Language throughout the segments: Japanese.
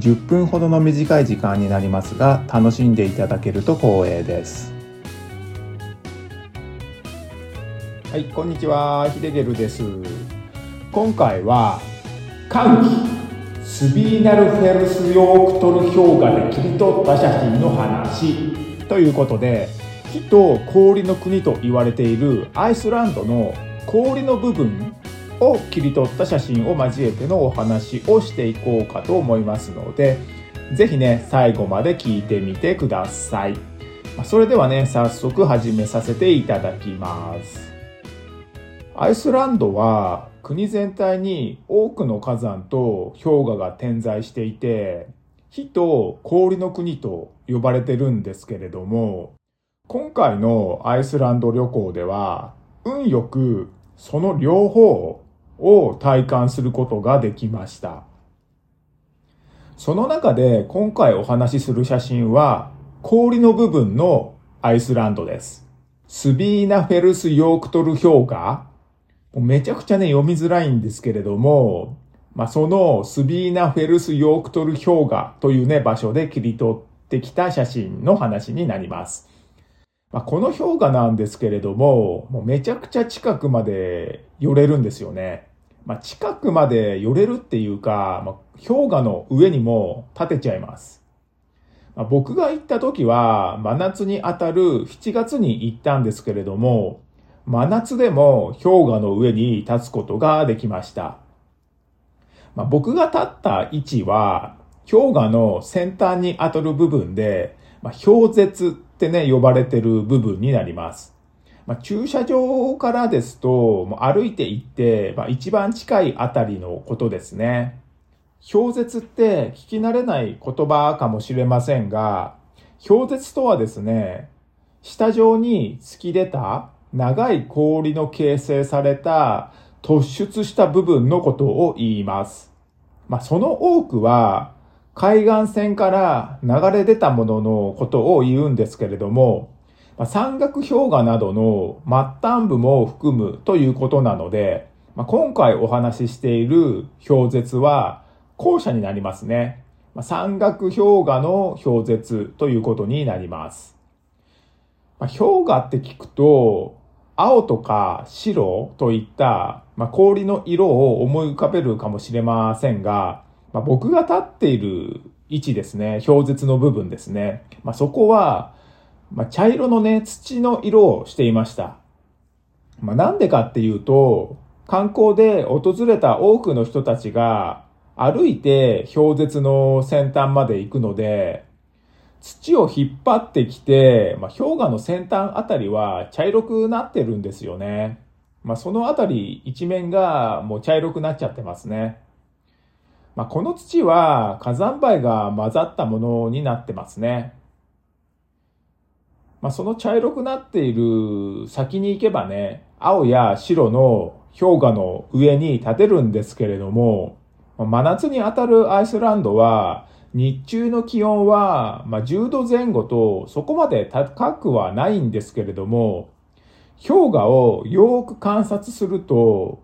10分ほどの短い時間になりますが楽しんでいただけると光栄です。はいこんにちは。ヒデゲルです。今回は寒気スビーナルフェルスヨークトル氷河で切り取った写真の話。ということで火と氷の国と言われているアイスランドの氷の部分を切り取った写真を交えてのお話をしていこうかと思いますので、ぜひね、最後まで聞いてみてください。それではね、早速始めさせていただきます。アイスランドは国全体に多くの火山と氷河が点在していて、火と氷の国と呼ばれてるんですけれども、今回のアイスランド旅行では、運よくその両方をを体感することができました。その中で今回お話しする写真は氷の部分のアイスランドです。スビーナフェルスヨークトル氷河めちゃくちゃね読みづらいんですけれども、まあ、そのスビーナフェルスヨークトル氷河というね場所で切り取ってきた写真の話になります。まあ、この氷河なんですけれども、もうめちゃくちゃ近くまで寄れるんですよね。まあ、近くまで寄れるっていうか、まあ、氷河の上にも立てちゃいます。まあ、僕が行った時は真夏に当たる7月に行ったんですけれども、真夏でも氷河の上に立つことができました。まあ、僕が立った位置は氷河の先端に当たる部分で、まあ、氷絶ってね、呼ばれてる部分になります。まあ、駐車場からですと、もう歩いて行って、まあ、一番近いあたりのことですね。氷絶って聞き慣れない言葉かもしれませんが、氷絶とはですね、下状に突き出た長い氷の形成された突出した部分のことを言います。まあ、その多くは海岸線から流れ出たもののことを言うんですけれども、まあ、山岳氷河などの末端部も含むということなので、ま、今回お話ししている氷絶は後者になりますね。まあ、山岳氷河の氷絶ということになります。ま、氷河って聞くと、青とか白といった、ま、氷の色を思い浮かべるかもしれませんが、ま、僕が立っている位置ですね、氷絶の部分ですね。ま、そこは、まあ、茶色のね、土の色をしていました。まあ、なんでかっていうと、観光で訪れた多くの人たちが歩いて氷絶の先端まで行くので、土を引っ張ってきて、まあ、氷河の先端あたりは茶色くなってるんですよね。まあ、そのあたり一面がもう茶色くなっちゃってますね。まあ、この土は火山灰が混ざったものになってますね。まあ、その茶色くなっている先に行けばね、青や白の氷河の上に立てるんですけれども、真夏に当たるアイスランドは、日中の気温は、ま10度前後とそこまで高くはないんですけれども、氷河をよーく観察すると、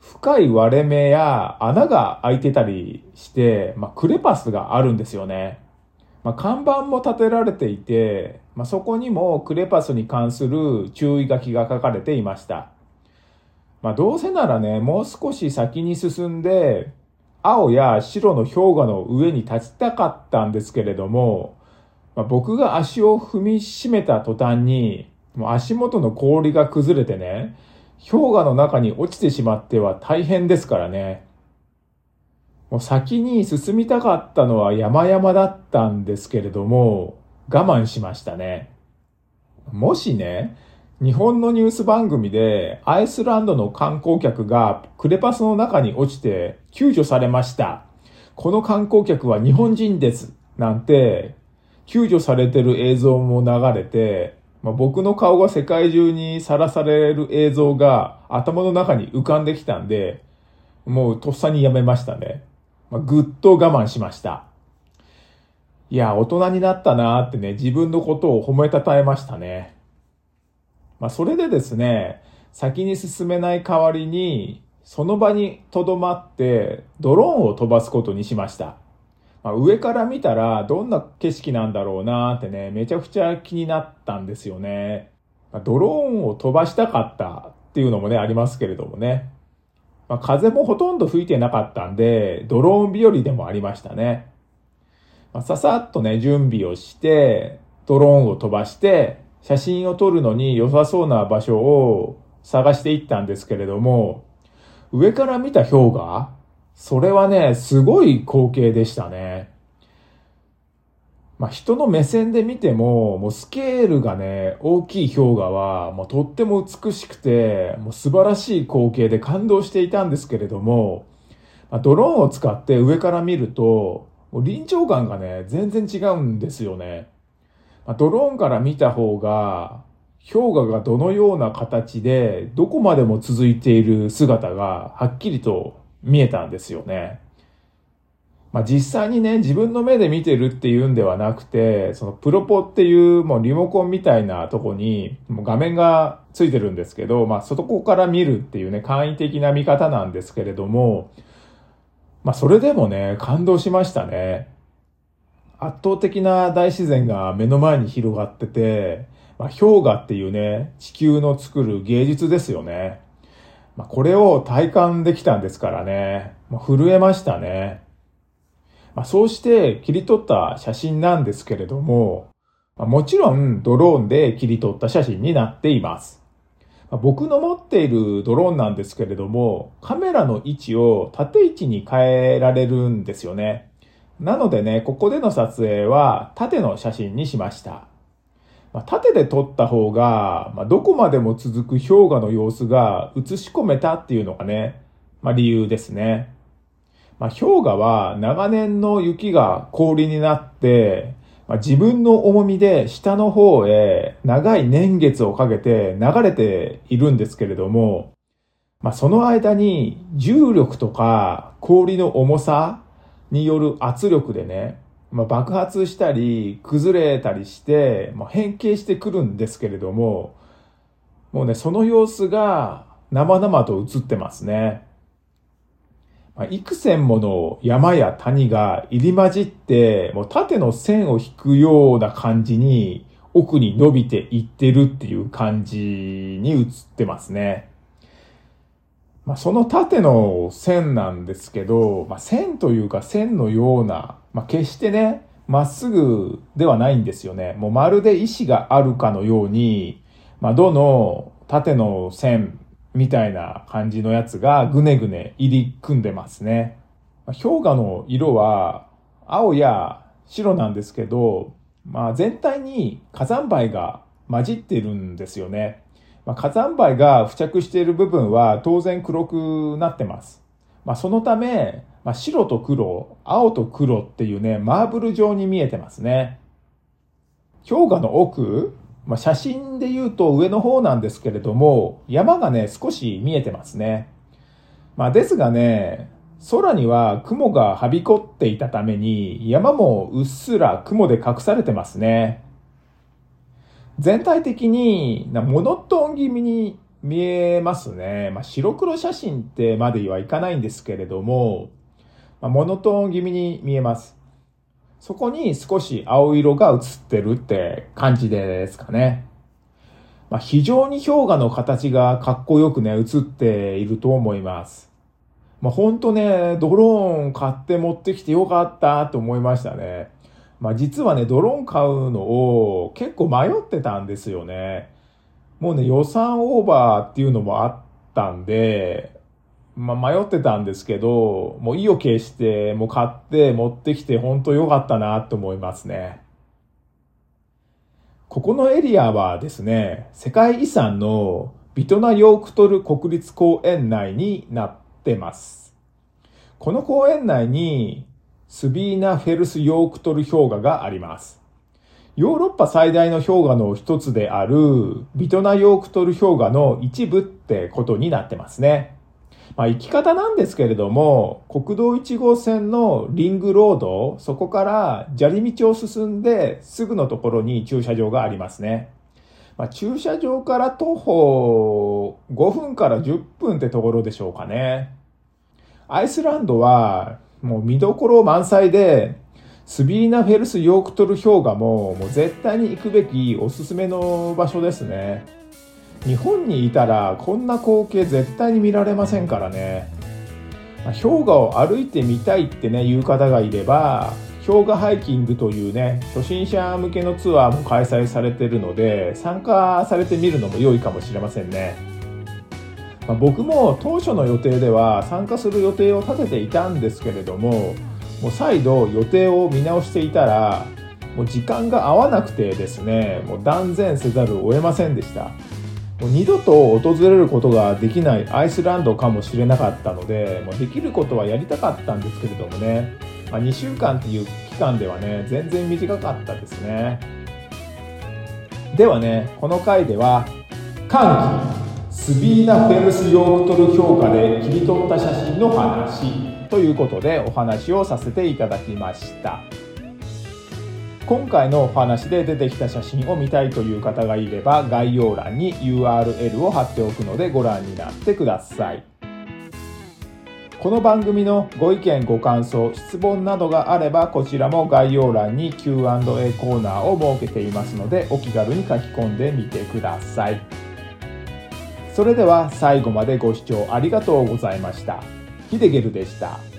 深い割れ目や穴が開いてたりして、まあ、クレパスがあるんですよね。まあ、看板も立てられていて、まあ、そこにもクレパスに関する注意書きが書かれていました。まあ、どうせならね、もう少し先に進んで、青や白の氷河の上に立ちたかったんですけれども、まあ、僕が足を踏みしめた途端に、もう足元の氷が崩れてね、氷河の中に落ちてしまっては大変ですからね。もう先に進みたかったのは山々だったんですけれども、我慢しましたね。もしね、日本のニュース番組でアイスランドの観光客がクレパスの中に落ちて救助されました。この観光客は日本人です。なんて救助されてる映像も流れて、まあ、僕の顔が世界中にさらされる映像が頭の中に浮かんできたんで、もうとっさにやめましたね。まあ、ぐっと我慢しました。いや、大人になったなーってね、自分のことを褒めたたえましたね。まあ、それでですね、先に進めない代わりに、その場に留まってドローンを飛ばすことにしました。まあ、上から見たらどんな景色なんだろうなーってね、めちゃくちゃ気になったんですよね。まあ、ドローンを飛ばしたかったっていうのもね、ありますけれどもね。まあ、風もほとんど吹いてなかったんで、ドローン日和でもありましたね。まあ、ささっとね、準備をして、ドローンを飛ばして、写真を撮るのに良さそうな場所を探していったんですけれども、上から見た氷河？それはね、すごい光景でしたね。まあ、人の目線で見ても、もうスケールがね、大きい氷河は、もうとっても美しくて、もう素晴らしい光景で感動していたんですけれども、まあ、ドローンを使って上から見ると、もう臨場感がね、全然違うんですよね。まあ、ドローンから見た方が、氷河がどのような形で、どこまでも続いている姿がはっきりと見えたんですよね。まあ実際にね、自分の目で見てるっていうんではなくて、そのプロポっていうもうリモコンみたいなとこにもう画面がついてるんですけど、まあそこから見るっていうね、簡易的な見方なんですけれども、まあそれでもね、感動しましたね。圧倒的な大自然が目の前に広がってて、まあ氷河っていうね、地球の作る芸術ですよね。まあ、これを体感できたんですからね、まあ、震えましたね。まあ、そうして切り取った写真なんですけれども、まあ、もちろんドローンで切り取った写真になっています。まあ、僕の持っているドローンなんですけれども、カメラの位置を縦位置に変えられるんですよね。なのでね、ここでの撮影は縦の写真にしました。まあ、縦で撮った方が、まあ、どこまでも続く氷河の様子が映し込めたっていうのがね、まあ、理由ですね。まあ、氷河は長年の雪が氷になって、まあ、自分の重みで下の方へ長い年月をかけて流れているんですけれども、まあ、その間に重力とか氷の重さによる圧力でね、まあ、爆発したり、崩れたりして、まあ、変形してくるんですけれども、もうね、その様子が生々と映ってますね。まあ、幾千もの山や谷が入り混じって、もう縦の線を引くような感じに奥に伸びていってるっていう感じに映ってますね。まあ、その縦の線なんですけど、まあ、線というか線のようなまあ、決してね、まっすぐではないんですよね。もうまるで意志があるかのように、まあ、どの縦の線みたいな感じのやつがぐねぐね入り組んでますね。氷河の色は青や白なんですけど、まあ、全体に火山灰が混じってるんですよね。まあ、火山灰が付着している部分は当然黒くなってます。まあ、そのため、まあ、白と黒、青と黒っていうね、マーブル状に見えてますね。氷河の奥、まあ、写真で言うと上の方なんですけれども、山がね、少し見えてますね。まあ、ですがね、空には雲がはびこっていたために、山もうっすら雲で隠されてますね。全体的にモノトーン気味に見えますね。まあ、白黒写真ってまではいかないんですけれども、まあ、モノトーン気味に見えます。そこに少し青色が映ってるって感じですかね。まあ、非常に氷河の形がかっこよくね、映っていると思います。まあ、ほんとね、ドローン買って持ってきてよかったと思いましたね。まあ、実はね、ドローン買うのを結構迷ってたんですよね。もうね、予算オーバーっていうのもあったんで、まあ、迷ってたんですけど、もう意を決して、もう買って持ってきて本当良かったなと思いますね。ここのエリアはですね、世界遺産のビトナヨークトル国立公園内になってます。この公園内にスビーナ・フェルス・ヨークトル氷河があります。ヨーロッパ最大の氷河の一つであるビトナヨークトル氷河の一部ってことになってますね。まあ、行き方なんですけれども、国道1号線のリングロード、そこから砂利道を進んですぐのところに駐車場がありますね。まあ、駐車場から徒歩5分から10分ってところでしょうかね。アイスランドはもう見どころ満載で、スビーナフェルスヨークトル氷河ももう絶対に行くべきおすすめの場所ですね。日本にいたらこんな光景絶対に見られませんからね。氷河を歩いてみたいってね、言う方がいれば、氷河ハイキングというね、初心者向けのツアーも開催されてるので、参加されてみるのも良いかもしれませんね。まあ、僕も当初の予定では参加する予定を立てていたんですけれども、もう再度予定を見直していたら、もう時間が合わなくてですね、もう断然せざるを得ませんでした。もう二度と訪れることができないアイスランドかもしれなかったので、もうできることはやりたかったんですけれどもね、まあ、2週間っていう期間ではね、全然短かったですね。ではね、この回では、寒気、スビーナフェルスヨークトル氷河で切り取った写真の話ということでお話をさせていただきました。今回のお話で出てきた写真を見たいという方がいれば概要欄に URL を貼っておくのでご覧になってください。この番組のご意見ご感想質問などがあればこちらも概要欄に Q&A コーナーを設けていますのでお気軽に書き込んでみてください。それでは最後までご視聴ありがとうございました。ヒデゲルでした。